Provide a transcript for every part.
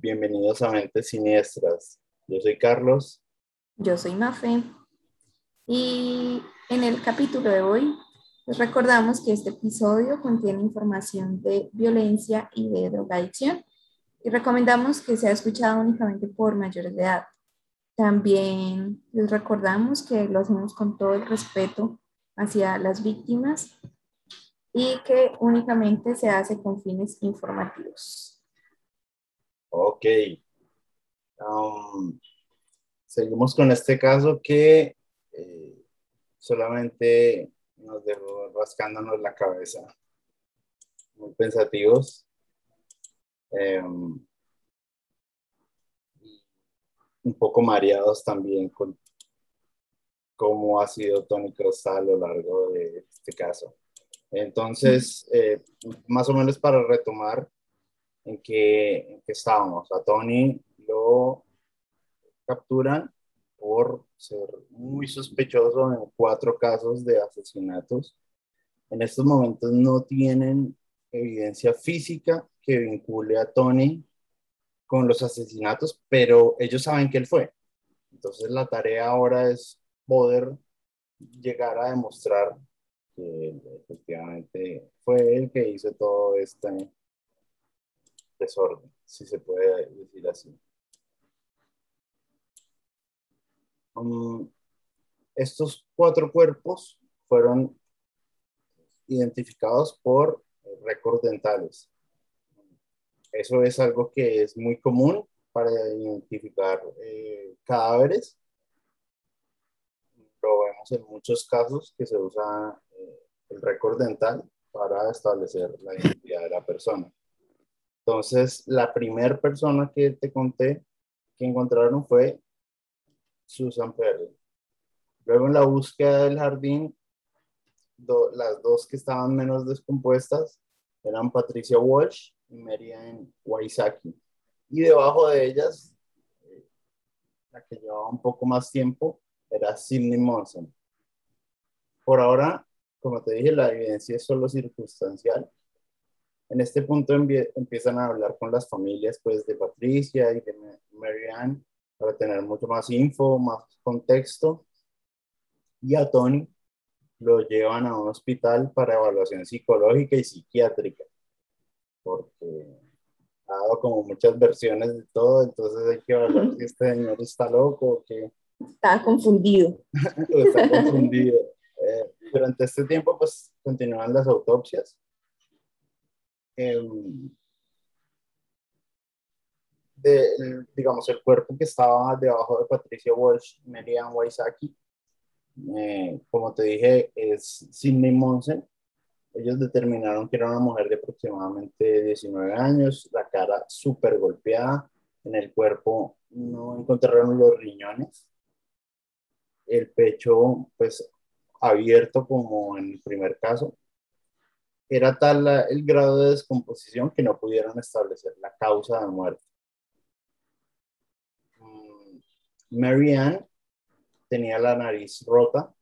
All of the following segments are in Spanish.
Bienvenidos a Mentes Siniestras. Yo soy Carlos. Yo soy Mafe. Y en el capítulo de hoy les recordamos que este episodio contiene información de violencia y de drogadicción y recomendamos que sea escuchado únicamente por mayores de edad. También les recordamos que lo hacemos con todo el respeto hacia las víctimas y que únicamente se hace con fines informativos. Ok. Um, seguimos con este caso que eh, solamente nos dejó rascándonos la cabeza. Muy pensativos. Em, un poco mareados también con cómo ha sido Tony Costa a lo largo de este caso. Entonces, eh, más o menos para retomar, en que, estábamos. A Tony lo capturan por ser muy sospechoso en cuatro casos de asesinatos. En estos momentos no tienen evidencia física que vincule a Tony con los asesinatos, pero ellos saben que él fue. Entonces la tarea ahora es poder llegar a demostrar que efectivamente fue él que hizo todo este desorden, si se puede decir así. Um, estos cuatro cuerpos fueron identificados por récords dentales. Eso es algo que es muy común para identificar eh, cadáveres. Lo vemos en muchos casos que se usa eh, el récord dental para establecer la identidad de la persona. Entonces, la primera persona que te conté que encontraron fue Susan Perry. Luego en la búsqueda del jardín, las dos que estaban menos descompuestas eran Patricia Walsh y Marianne Waisaki. Y debajo de ellas, eh, la que llevaba un poco más tiempo, era Sidney Monson. Por ahora, como te dije, la evidencia es solo circunstancial en este punto empiezan a hablar con las familias pues de Patricia y de Marianne para tener mucho más info, más contexto. Y a Tony lo llevan a un hospital para evaluación psicológica y psiquiátrica, porque ha dado como muchas versiones de todo, entonces hay que evaluar si este señor está loco o que... Está confundido. está confundido. Eh, durante este tiempo pues continúan las autopsias Em, de, digamos, el cuerpo que estaba debajo de Patricia Walsh, Marianne Waisaki, eh, como te dije, es Sidney Monsen. Ellos determinaron que era una mujer de aproximadamente 19 años, la cara súper golpeada, en el cuerpo no encontraron los riñones, el pecho pues abierto como en el primer caso, era tal el grado de descomposición que no pudieron establecer la causa de muerte. Mm, Marianne tenía la nariz rota,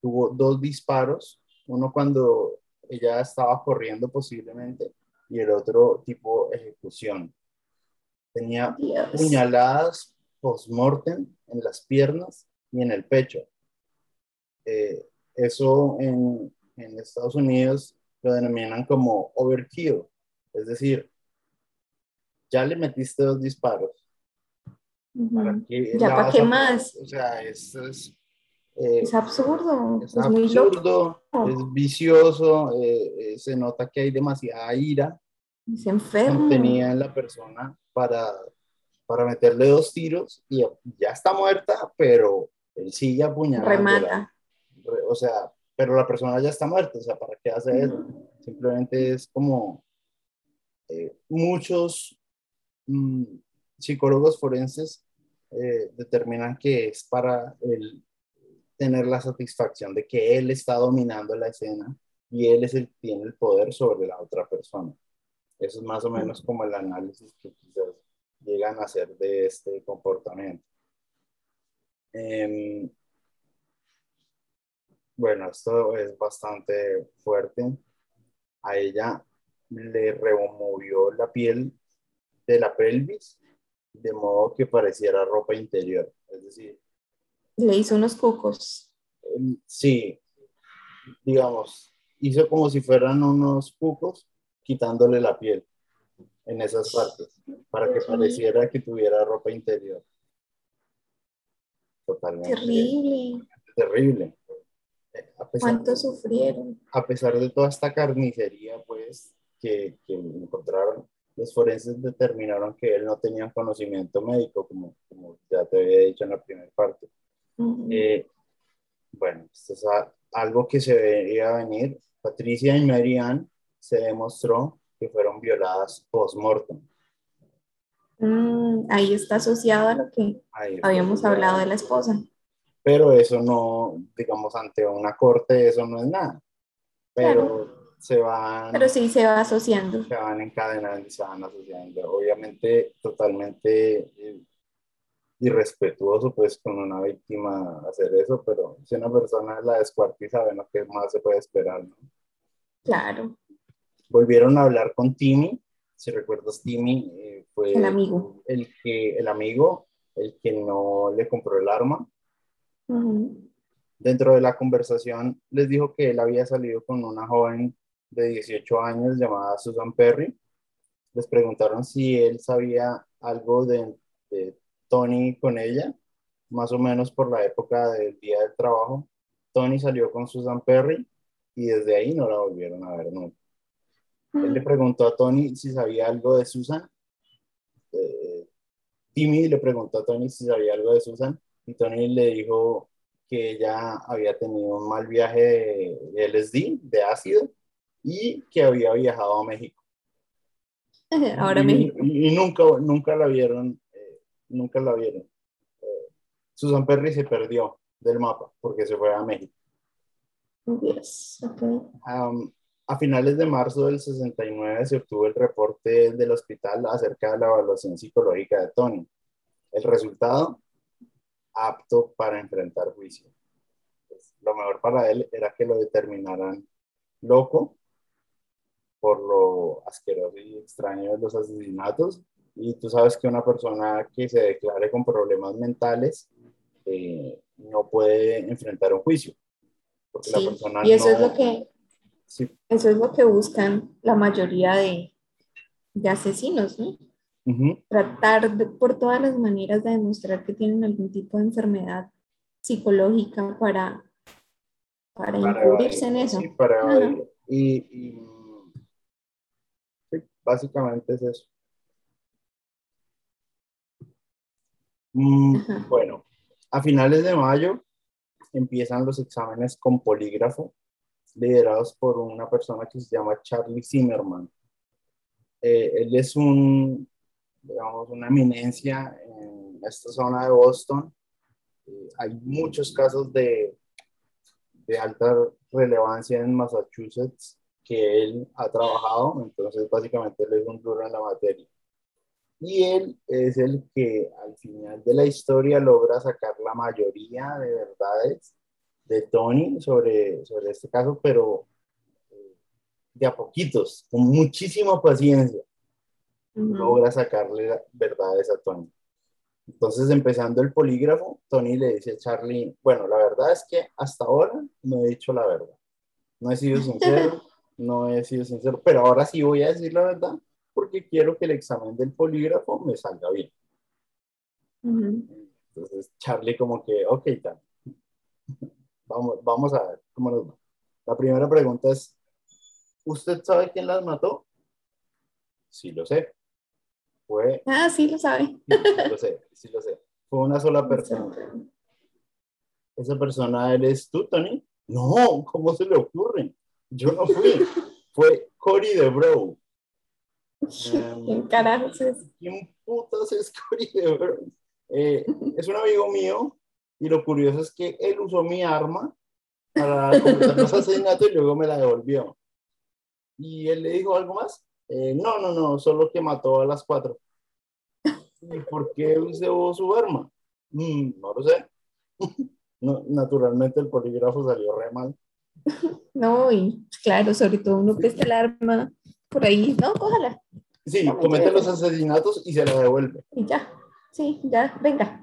tuvo dos disparos, uno cuando ella estaba corriendo posiblemente y el otro tipo ejecución. Tenía puñaladas post-mortem en las piernas y en el pecho. Eh, eso en, en Estados Unidos lo denominan como overkill, es decir, ya le metiste dos disparos. ¿Ya para qué más? O sea, es, es, eh, es absurdo. Es, absurdo, es vicioso, eh, eh, se nota que hay demasiada ira. Se enferma. Tenía en la persona para, para meterle dos tiros y ya está muerta, pero él sigue apuñalando. Remata. O sea, pero la persona ya está muerta, o sea, ¿para qué hace eso? Simplemente es como eh, muchos mm, psicólogos forenses eh, determinan que es para él tener la satisfacción de que él está dominando la escena y él es el tiene el poder sobre la otra persona. Eso es más o menos como el análisis que quizás llegan a hacer de este comportamiento. Eh, bueno, esto es bastante fuerte. A ella le removió la piel de la pelvis, de modo que pareciera ropa interior. Es decir, le hizo unos cucos. Sí, digamos, hizo como si fueran unos cucos quitándole la piel en esas partes, para que pareciera que tuviera ropa interior. Totalmente. Terrible. Terrible. ¿Cuánto sufrieron? A pesar de toda esta carnicería, pues, que, que, encontraron, los forenses determinaron que él no tenía conocimiento médico, como, como ya te había dicho en la primera parte. Eh, bueno, esto es algo que se veía venir. Patricia y Marianne se demostró que fueron violadas post-mortem. Mm, ahí está asociado a lo que habíamos hablado de la esposa. Pero eso no, digamos, ante una corte, eso no es nada. Pero se van. Pero sí se va asociando. Se van encadenando y se van asociando. Obviamente, totalmente eh, irrespetuoso, pues, con una víctima hacer eso, pero si una persona la descuartiza, bueno, ¿qué más se puede esperar, no? Claro. Volvieron a hablar con Timmy, si recuerdas, Timmy eh, fue el amigo. El, que, el amigo, el que no le compró el arma. Dentro de la conversación les dijo que él había salido con una joven de 18 años llamada Susan Perry. Les preguntaron si él sabía algo de, de Tony con ella, más o menos por la época del día del trabajo. Tony salió con Susan Perry y desde ahí no la volvieron a ver nunca. Él le preguntó a Tony si sabía algo de Susan. Eh, Timmy le preguntó a Tony si sabía algo de Susan y Tony le dijo que ella había tenido un mal viaje de, LSD, de ácido, y que había viajado a México. Ahora y, México. Y, nunca, nunca la vieron, eh, nunca la vieron. Eh, Susan Perry se perdió del mapa porque se fue a México. Yes, okay a finales de marzo del 69 se obtuvo el reporte del hospital acerca de la evaluación psicológica de Tony. El resultado, apto para enfrentar juicio. Pues, lo mejor para él era que lo determinaran loco por lo asqueroso y extraño de los asesinatos. Y tú sabes que una persona que se declare con problemas mentales eh, no puede enfrentar un juicio. y eso es lo que eso es lo que buscan la mayoría de, asesinos, ¿no? Tratar por todas las maneras de demostrar que tienen algún tipo de enfermedad psicológica para, para, incluirse en eso. para y, básicamente es eso. Mm, bueno, a finales de mayo empiezan los exámenes con polígrafo liderados por una persona que se llama Charlie Zimmerman. Eh, él es un, digamos, una eminencia en esta zona de Boston. Eh, hay muchos casos de, de alta relevancia en Massachusetts que él ha trabajado, entonces básicamente él es un duro en la materia. Y él es el que al final de la historia logra sacar la mayoría de verdades de Tony sobre, sobre este caso, pero eh, de a poquitos, con muchísima paciencia, logra sacarle verdades a Tony. Entonces, empezando el polígrafo, Tony le dice a Charlie, bueno, la verdad es que hasta ahora no he dicho la verdad. No he sido sincero, no he sido sincero, pero ahora sí voy a decir la verdad porque quiero que el examen del polígrafo me salga bien. Entonces, Charlie como que, ok, tal. Vamos, a ver cómo nos va. La primera pregunta es, ¿usted sabe quién las mató? Sí, lo sé. Fue... Ah, sí, lo sabe. Sí, lo sé, sí lo sé. Fue una sola persona. ¿Esa persona eres tú, Tony? No, ¿cómo se le ocurre? Yo no fui. Fue Cory de Bro. ¿Quién carajos es? ¿Quién putas es Cory de Bro? Eh, es un amigo mío y lo curioso es que él usó mi arma para completar los asesinatos y luego me la devolvió. Y él le dijo algo más. Eh, no, no, no, solo que mató a las cuatro. ¿Y por qué usó su arma? Mm, no lo sé. no, naturalmente el polígrafo salió re mal. No, y claro, sobre todo uno presta el arma por ahí. No, cójala. Sí, comete los asesinatos y se la devuelve. Y ya, sí, ya, venga.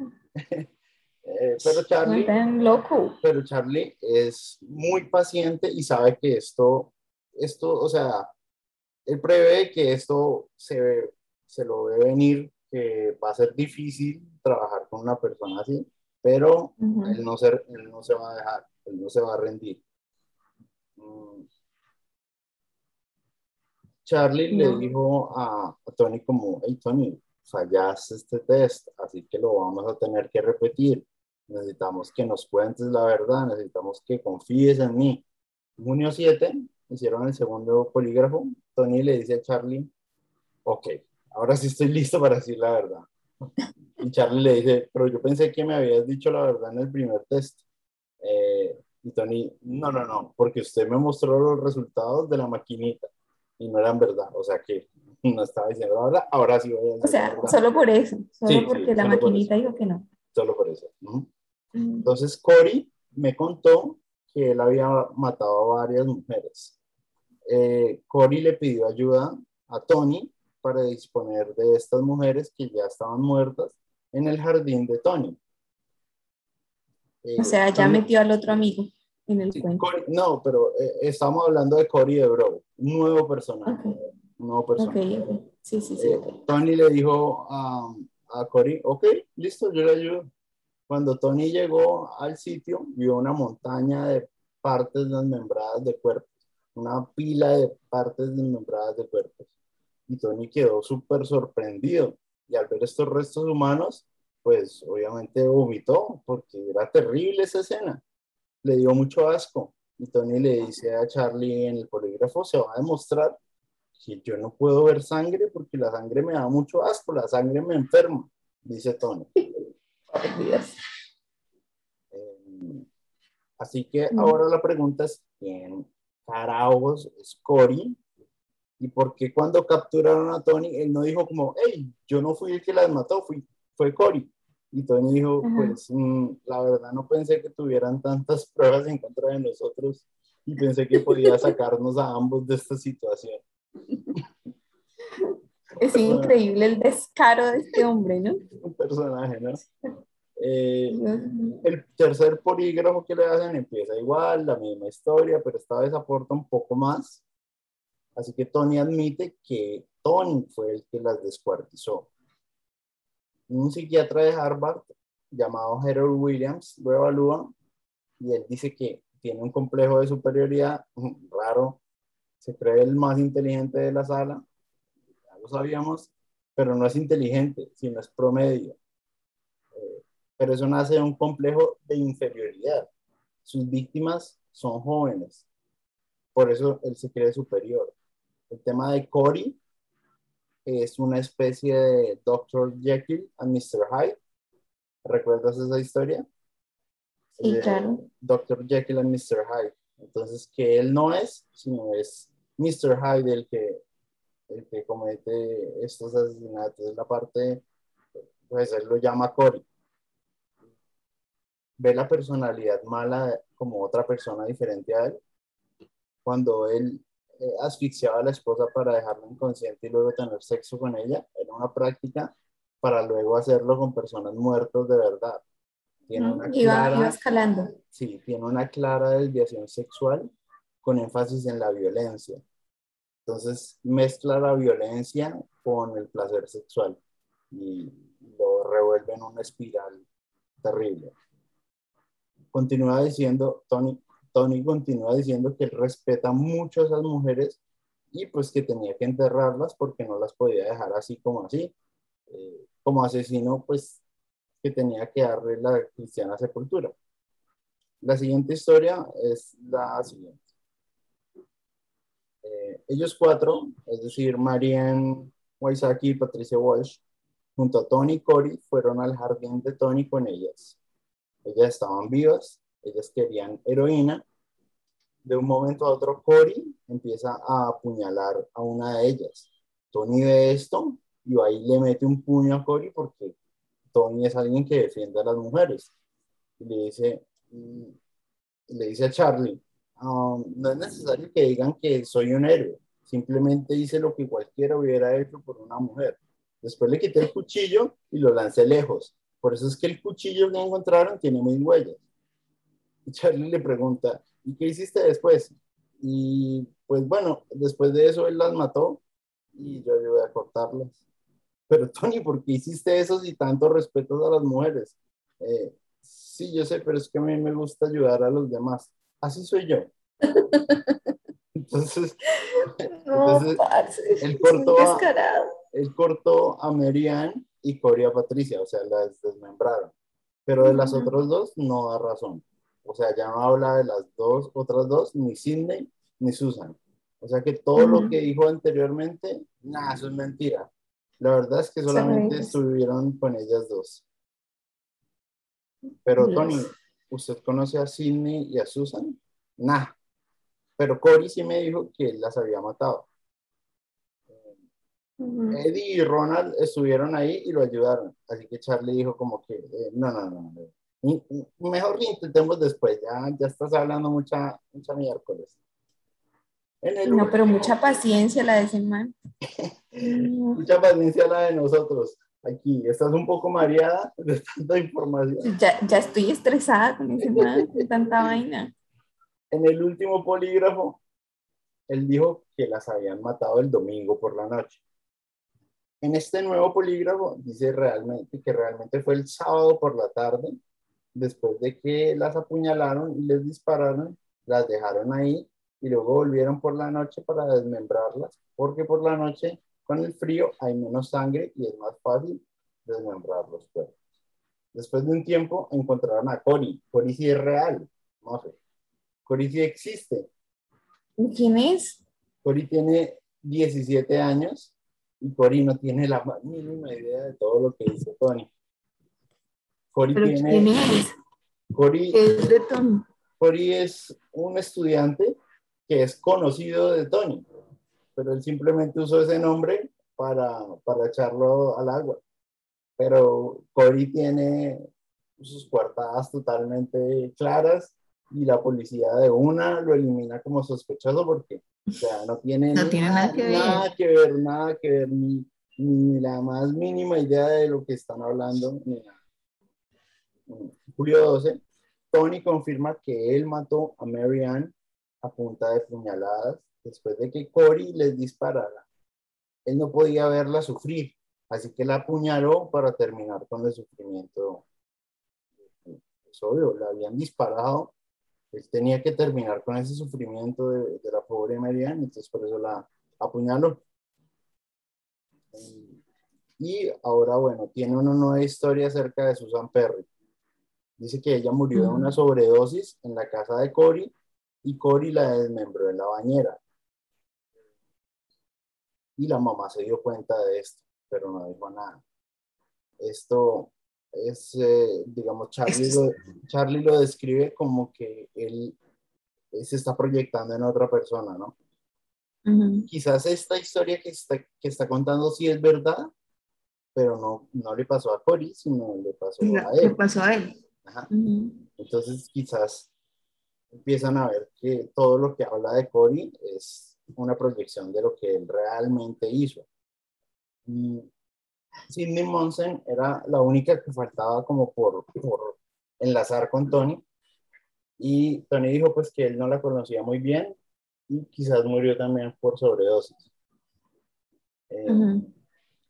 Eh, pero Charlie, loco. pero Charlie es muy paciente y sabe que esto, esto, o sea, él prevé que esto se, se lo ve venir, que va a ser difícil trabajar con una persona así, pero él, no se, él no se va a dejar, él no se va a rendir. Mm. Charlie le dijo a, a, Tony como, hey Tony, fallaste este test, así que lo vamos a tener que repetir. Necesitamos que nos cuentes la verdad, necesitamos que confíes en mí. Junio 7, hicieron el segundo polígrafo. Tony le dice a Charlie, ok, ahora sí estoy listo para decir la verdad. Y Charlie le dice, pero yo pensé que me habías dicho la verdad en el primer test. Eh, y Tony, no, no, no, porque usted me mostró los resultados de la maquinita y no eran verdad. O sea que no estaba diciendo la verdad, ahora sí voy a decir O sea, solo por eso, solo porque la maquinita dijo que no. Solo por eso. Entonces Cory me contó que él había matado a varias mujeres. Eh, Cory le pidió ayuda a Tony para disponer de estas mujeres que ya estaban muertas en el jardín de Tony. o sea, ya metió al otro amigo en el cuento. no, pero eh, estamos hablando de Cory de Bro, un nuevo personaje. Un nuevo personaje. Sí, sí, sí. Eh, Tony le dijo a, a Cory, ok, listo, yo le ayudo. Cuando Tony llegó al sitio, vio una montaña de partes desmembradas de cuerpos, una pila de partes desmembradas de cuerpos. Y Tony quedó súper sorprendido. Y al ver estos restos humanos, pues obviamente vomitó, porque era terrible esa escena. Le dio mucho asco. Y Tony le dice a Charlie en el polígrafo, se va a demostrar que yo no puedo ver sangre porque la sangre me da mucho asco, la sangre me enferma, dice Tony. Eh, así que ahora la pregunta es, ¿quién carajos es Cory? ¿Y por qué cuando capturaron a Tony, él no dijo como, hey, yo no fui el que las mató, fui, fue Cory? Y Tony dijo, pues mm, la verdad no pensé que tuvieran tantas pruebas en contra de nosotros y pensé que podía sacarnos a ambos de esta situación. Es increíble el descaro de este hombre, ¿no? Un personaje, ¿no? Eh, el tercer polígrafo que le hacen empieza igual, la misma historia, pero esta vez aporta un poco más. Así que Tony admite que Tony fue el que las descuartizó. Un psiquiatra de Harvard llamado Harold Williams lo evalúa y él dice que tiene un complejo de superioridad raro, se cree el más inteligente de la sala, ya lo sabíamos, pero no es inteligente, sino es promedio pero eso nace de un complejo de inferioridad. Sus víctimas son jóvenes, por eso él se cree superior. El tema de Cory es una especie de Dr. Jekyll and Mr. Hyde. ¿Recuerdas esa historia? Sí, claro. Dr. Jekyll and Mr. Hyde. Entonces, que él no es, sino es Mr. Hyde el que, el que comete estos asesinatos. Es la parte, pues él lo llama Cory ve la personalidad mala como otra persona diferente a él. Cuando él eh, asfixiaba a la esposa para dejarla inconsciente y luego tener sexo con ella, era una práctica para luego hacerlo con personas muertas de verdad. Tiene una clara, escalando. Sí, tiene una clara desviación sexual con énfasis en la violencia. Entonces mezcla la violencia con el placer sexual y lo revuelve en una espiral terrible continúa diciendo, Tony, Tony continúa diciendo que él respeta mucho a esas mujeres y pues que tenía que enterrarlas porque no las podía dejar así como así. Eh, como asesino, pues que tenía que darle la cristiana sepultura. La siguiente historia es la siguiente. Eh, ellos cuatro, es decir, Marianne Wysocki y Patricia Walsh, junto a Tony y Cory, fueron al jardín de Tony con ellas. Ellas estaban vivas, ellas querían heroína. De un momento a otro, Cory empieza a apuñalar a una de ellas. Tony ve esto y ahí le mete un puño a Cory porque Tony es alguien que defiende a las mujeres. Y le dice, le dice a Charlie, um, no es necesario que digan que soy un héroe, Simplemente hice lo que cualquiera hubiera hecho por una mujer. Después le quité el cuchillo y lo lancé lejos. Por eso es que el cuchillo que encontraron tiene mis huellas. Y Charlie le pregunta, ¿y qué hiciste después? Y pues bueno, después de eso él las mató y yo ayudé a cortarlas. Pero Tony, ¿por qué hiciste eso si tanto respeto a las mujeres? Eh, sí, yo sé, pero es que a mí me gusta ayudar a los demás. Así soy yo. Entonces, él, cortó a, él cortó a Marianne y Cory a Patricia, o sea, las desmembraron. Pero de las otras dos no da razón. O sea, ya no habla de las dos, otras dos, ni Sidney ni Susan. O sea que todo lo que dijo anteriormente, nada, eso es mentira. La verdad es que solamente estuvieron con ellas dos. Pero Tony, ¿usted conoce a Sidney y a Susan? Nah. Pero Cory sí me dijo que las había matado. Eddie y Ronald estuvieron ahí y lo ayudaron. Así que Charlie dijo como que, eh, no, no, no, Mejor que intentemos después, ya, ya estás hablando mucha, mucha miércoles. no, pero mucha paciencia la de ese man. mucha paciencia la de nosotros. Aquí, estás un poco mareada de tanta información. Ya, ya estoy estresada con ese man, de tanta vaina. En el último polígrafo, él dijo que las habían matado el domingo por la noche. En este nuevo polígrafo dice realmente que realmente fue el sábado por la tarde, después de que las apuñalaron y les dispararon, las dejaron ahí y luego volvieron por la noche para desmembrarlas, porque por la noche con el frío hay menos sangre y es más fácil desmembrar los cuerpos. Después de un tiempo encontraron a Cory. Cory sí es real, no sé. Cory sí existe. ¿Quién es? Cory tiene 17 años y Cory no tiene la más mínima idea de todo lo que dice Tony. Cory tiene, ¿quién es? Cory, es de Tony? Cory es un estudiante que es conocido de Tony, pero él simplemente usó ese nombre para, para echarlo al agua. Pero Cory tiene sus cuartadas totalmente claras y la policía de una lo elimina como sospechoso porque o sea, no tiene, nada, que ver. nada que ver, nada que ver, ni, ni, la más mínima idea de lo que están hablando. Ni Julio 12, Tony confirma que él mató a Mary Ann a punta de puñaladas después de que Cory les disparara. Él no podía verla sufrir, así que la apuñaló para terminar con el sufrimiento. Es obvio, la habían disparado él tenía que terminar con ese sufrimiento de, la pobre Marianne, entonces por eso la apuñaló. Y ahora, bueno, tiene una nueva historia acerca de Susan Perry. Dice que ella murió de una sobredosis en la casa de Cory y Cory la desmembró en la bañera. Y la mamá se dio cuenta de esto, pero no dijo nada. Esto es, eh, digamos, Charlie lo, Charlie lo describe como que él se está proyectando en otra persona, ¿no? Quizás esta historia que está, que está contando sí es verdad, pero no, no le pasó a Cory, sino le pasó a él. Le pasó a él. Entonces quizás empiezan a ver que todo lo que habla de Cory es una proyección de lo que él realmente hizo. Y Sidney Monsen era la única que faltaba como por, por enlazar con Tony. Y Tony dijo pues que él no la conocía muy bien y quizás murió también por sobredosis. Eh,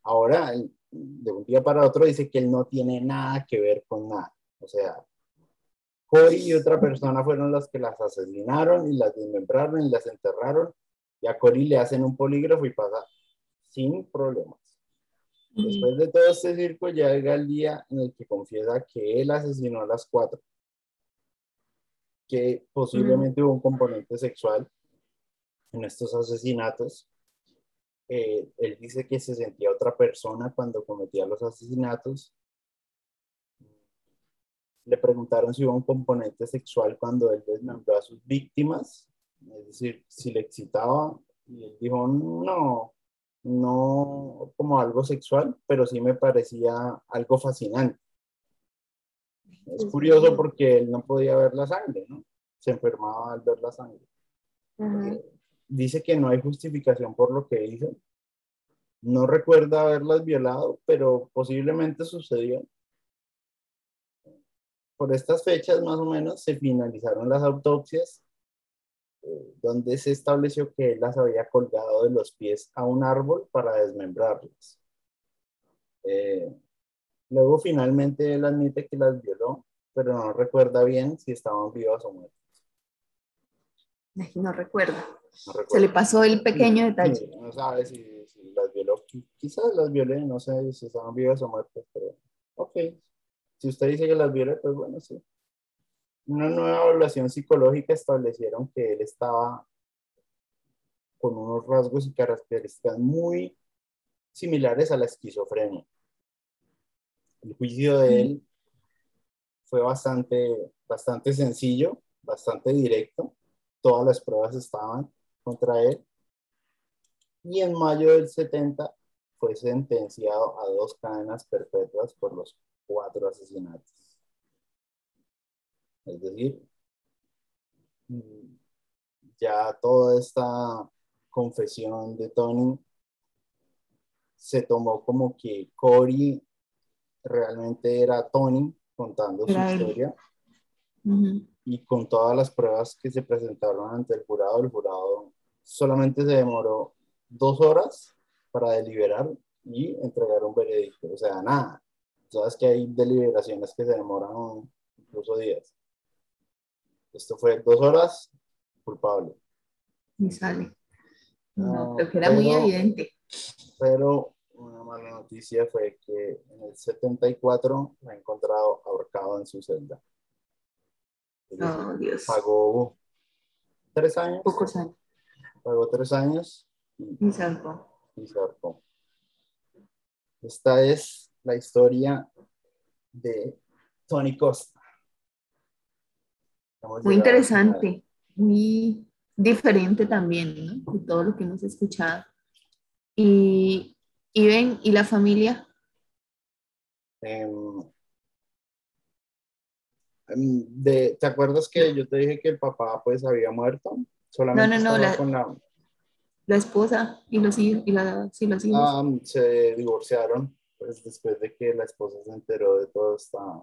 ahora, de un día para otro, dice que él no tiene nada que ver con nada. O sea, Coy y otra persona fueron las que las asesinaron y las desmembraron y las enterraron. Y a Cory le hacen un polígrafo y pasa sin problemas. Después de todo este circo llega el día en el que confiesa que él asesinó a las cuatro, que posiblemente hubo un componente sexual en estos asesinatos. Eh, él dice que se sentía otra persona cuando cometía los asesinatos. Le preguntaron si hubo un componente sexual cuando él desmembró a sus víctimas, es decir, si le excitaba, y él dijo, no, no como algo sexual, pero sí me parecía algo fascinante. Es curioso porque él no podía ver la sangre, ¿no? Se enfermaba al ver la sangre. Eh, dice que no hay justificación por lo que hizo. No recuerda haberlas violado, pero posiblemente sucedió. Por estas fechas más o menos se finalizaron las autopsias donde se estableció que él las había colgado de los pies a un árbol para desmembrarlas. Eh, luego finalmente él admite que las violó, pero no recuerda bien si estaban vivas o muertas. No recuerda. Se le pasó el pequeño detalle. no sabe si, las violó. Quizás las violé, no sé si estaban vivas o muertas, pero ok. Si usted dice que las violé, pues bueno, sí. Una nueva evaluación psicológica establecieron que él estaba con unos rasgos y características muy similares a la esquizofrenia. El juicio de él fue bastante, bastante sencillo, bastante directo. Todas las pruebas estaban contra él. Y en mayo del 70 fue sentenciado a dos cadenas perpetuas por los cuatro asesinatos. Es decir, ya toda esta confesión de Tony se tomó como que Cory realmente era Tony contando su historia. Y con todas las pruebas que se presentaron ante el jurado, el jurado solamente se demoró dos horas para deliberar y entregar un veredicto. O sea, nada. Sabes que hay deliberaciones que se demoran incluso días. Esto fue dos horas, culpable. Y sale. No, creo que era muy evidente. Pero una mala noticia fue que en el 74 la ha encontrado ahorcado en su celda. Oh, Dios. Pagó tres años. Pocos años. Pagó tres años. Y, y Y Esta es la historia de Tony Costa. Muy interesante, muy diferente también, ¿no? De todo lo que hemos escuchado. Y, y ven, ¿y la familia? Em, em, de, ¿Te acuerdas que yo te dije que el papá pues había muerto? Solamente no, no, no, la, con la... la, esposa y los hijos. Y la, sí, los hijos. Ah, se divorciaron pues, después de que la esposa se enteró de toda esta,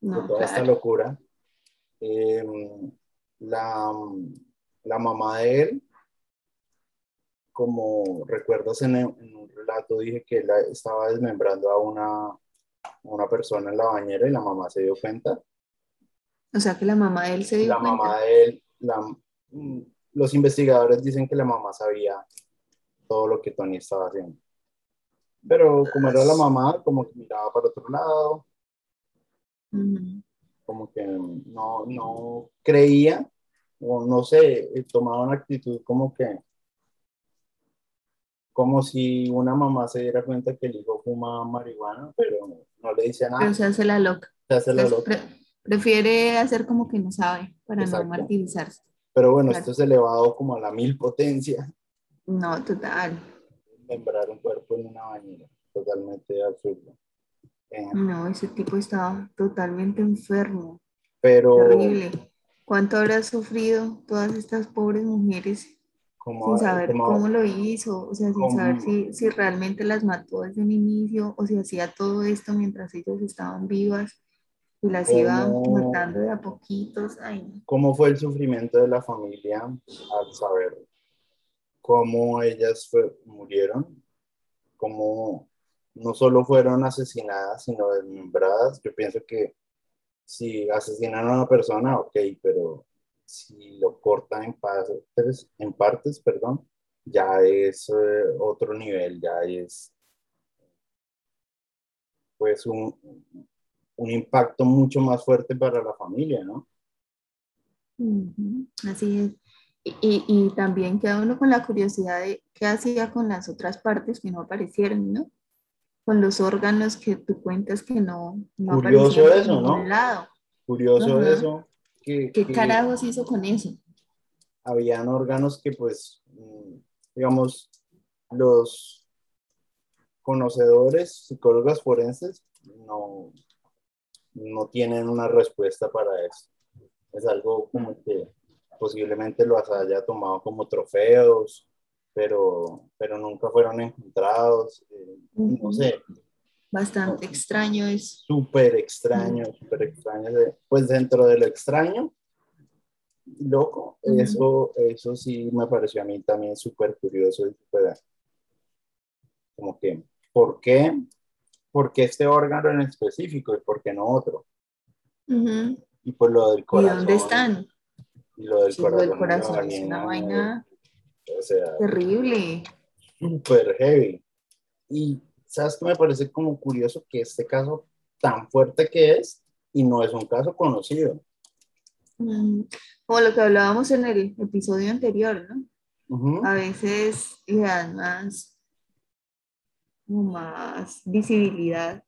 de toda esta locura. Em, la, la, mamá de él, como recuerdas en, un relato, dije que él estaba desmembrando a una, una persona en la bañera y la mamá se dio cuenta. O sea que la mamá de él se dio la cuenta. La mamá de él, la, los investigadores dicen que la mamá sabía todo lo que Tony estaba haciendo. Pero como era la mamá, como que miraba para otro lado como que no, no creía, o no sé, tomaba una actitud como que, como si una mamá se diera cuenta que el hijo fuma marihuana, pero no le dice nada. Pero se hace la loca. Se hace la loca. prefiere hacer como que no sabe para no martirizarse. Pero bueno, esto es elevado como a la mil potencia. No, total. Membrar un cuerpo en una bañera, totalmente absurdo. No, ese tipo estaba totalmente enfermo. Pero... Terrible. ¿Cuánto habrá sufrido todas estas pobres mujeres sin saber cómo lo hizo? O sea, sin saber si, si realmente las mató desde un inicio o si hacía todo esto mientras ellas estaban vivas y las iba matando de a poquitos. ¿Cómo fue el sufrimiento de la familia al saber cómo ellas murieron? ¿Cómo no solo fueron asesinadas, sino desmembradas. Yo pienso que si asesinan a una persona, ok, pero si lo cortan en partes, en partes perdón, ya es eh, otro nivel, ya es pues un, un, impacto mucho más fuerte para la familia, ¿no? Así es. Y, y, también queda uno con la curiosidad de qué hacía con las otras partes que no aparecieron, ¿no? Con los órganos que tú cuentas que no, no Curioso eso, ¿no? Lado. Curioso eso. Que, ¿Qué carajos hizo con eso? Habían órganos que pues, mm, digamos, los conocedores, psicólogos forenses, no, no tienen una respuesta para eso. Es algo como que posiblemente los haya tomado como trofeos, pero, pero nunca fueron encontrados. eh, No sé, Bastante extraño es. súper extraño, súper extraño. Pues dentro de lo extraño, loco, Ujú. eso, eso sí me pareció a mí también súper curioso y súper como que, ¿por qué? ¿Por qué este órgano en específico y por qué no otro? Y por lo del ¿Y corazón. dónde están? Y lo del Sí, lo corazón. del corazón no, es una vaina O sea, terrible. súper heavy. Y sabes que me parece como curioso que este caso tan fuerte que es y no es un caso conocido. Mm, Como lo que hablábamos en el episodio anterior, ¿no? A veces le dan más, más visibilidad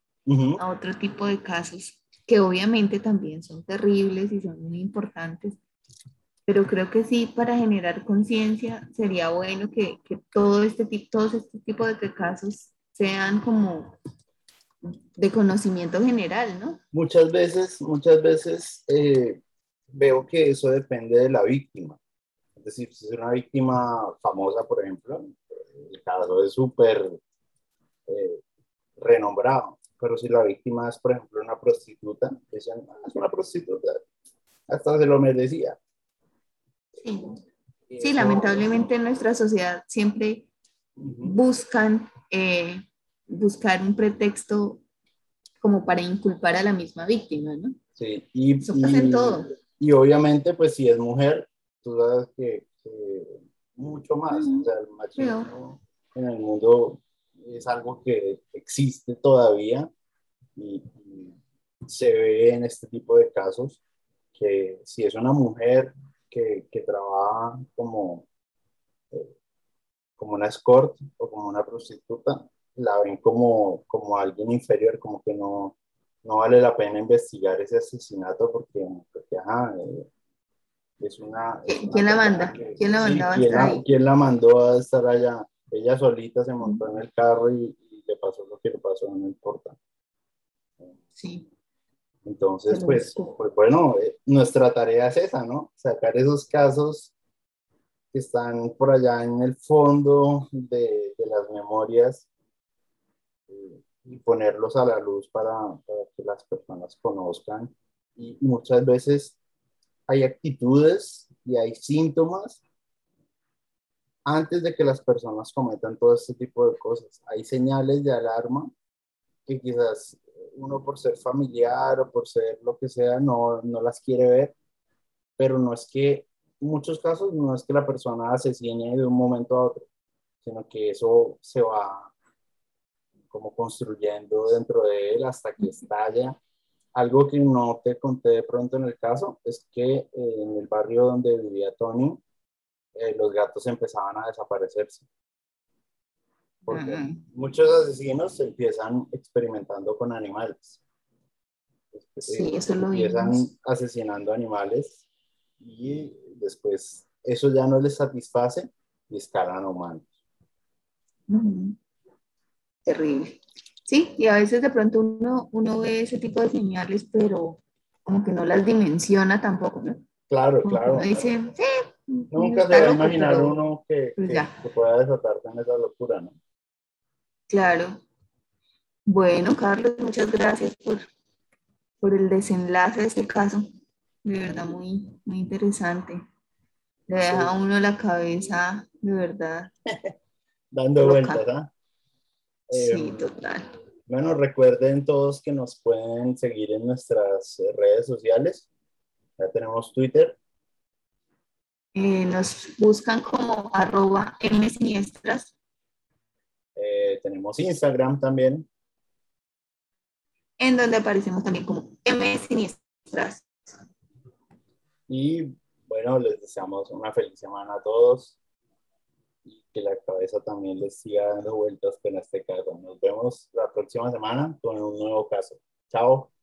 a otro tipo de casos que obviamente también son terribles y son muy importantes, pero creo que sí, para generar conciencia sería bueno que, que todo este todos este tipo de casos sean como de conocimiento general, ¿no? Muchas veces, muchas veces eh, veo que eso depende de la víctima. Es decir, si es una víctima famosa, por ejemplo, el caso es súper eh, renombrado. Pero si la víctima es, por ejemplo, una prostituta, dicen, "Ah, es una prostituta, hasta se lo merecía. Sí, lamentablemente en nuestra sociedad siempre buscan eh, buscar un pretexto como para inculpar a la misma víctima, ¿no? Sí, y, Eso pasa en y- todo. y obviamente, pues si es mujer, tú sabes que, que mucho más. O sea, el machismo en el mundo es algo que existe todavía y, y se ve en este tipo de casos que si es una mujer que, que trabaja como, eh, como una escort o como una prostituta, la ven como, como alguien inferior, como que no, no vale la pena investigar ese asesinato porque, porque ajá, eh, es una... es una ¿Quién la manda? que- ¿Quién la sí, mandaba a ¿quién estar ahí? quién la mandó a estar allá? Ella solita se montó en el carro y, y le pasó lo que le pasó, no importa. Sí. Entonces, pues, pues bueno, eh, nuestra tarea es esa, ¿no? Sacar esos casos que están por allá en el fondo de, de las memorias eh, y ponerlos a la luz para, para que las personas conozcan. Y muchas veces hay actitudes y hay síntomas antes de que las personas cometan todo este tipo de cosas. Hay señales de alarma que quizás uno por ser familiar o por ser lo que sea no, no las quiere ver, pero no es que, en muchos casos, no es que la persona asesine de un momento a otro, sino que eso se va como construyendo dentro de él hasta que estalla. Algo que no te conté de pronto en el caso es que eh, en el barrio donde vivía Tony, eh, los gatos empezaban a desaparecerse. Porque muchos asesinos empiezan experimentando con animales. Sí, Eh, eso lo empiezan vimos. asesinando animales y después eso ya no les satisface y escalan a humanos. Terrible. Sí, y a veces de pronto uno, uno ve ese tipo de señales, pero como que no las dimensiona tampoco, ¿no? Claro, Como claro. uno dice, sí, Nunca se va a imaginar pero- uno que, pues que- pueda desatarse en esa locura, ¿no? Claro. Bueno, Carlos, muchas gracias por, por el desenlace de este caso. De verdad, muy, muy interesante. Le deja a uno la cabeza, de verdad. Dando vueltas, ¿ah? Sí, Em, total. Bueno, recuerden todos que nos pueden seguir en nuestras eh, redes sociales. Ya tenemos Twitter, Eh, nos buscan como arroba msiniestras, eh, tenemos Instagram también. en donde aparecemos también como msiniestras. Y bueno, les deseamos una feliz semana a todos y que la cabeza también les siga dando vueltas con este caso. Nos vemos la próxima semana con un nuevo caso. Chao.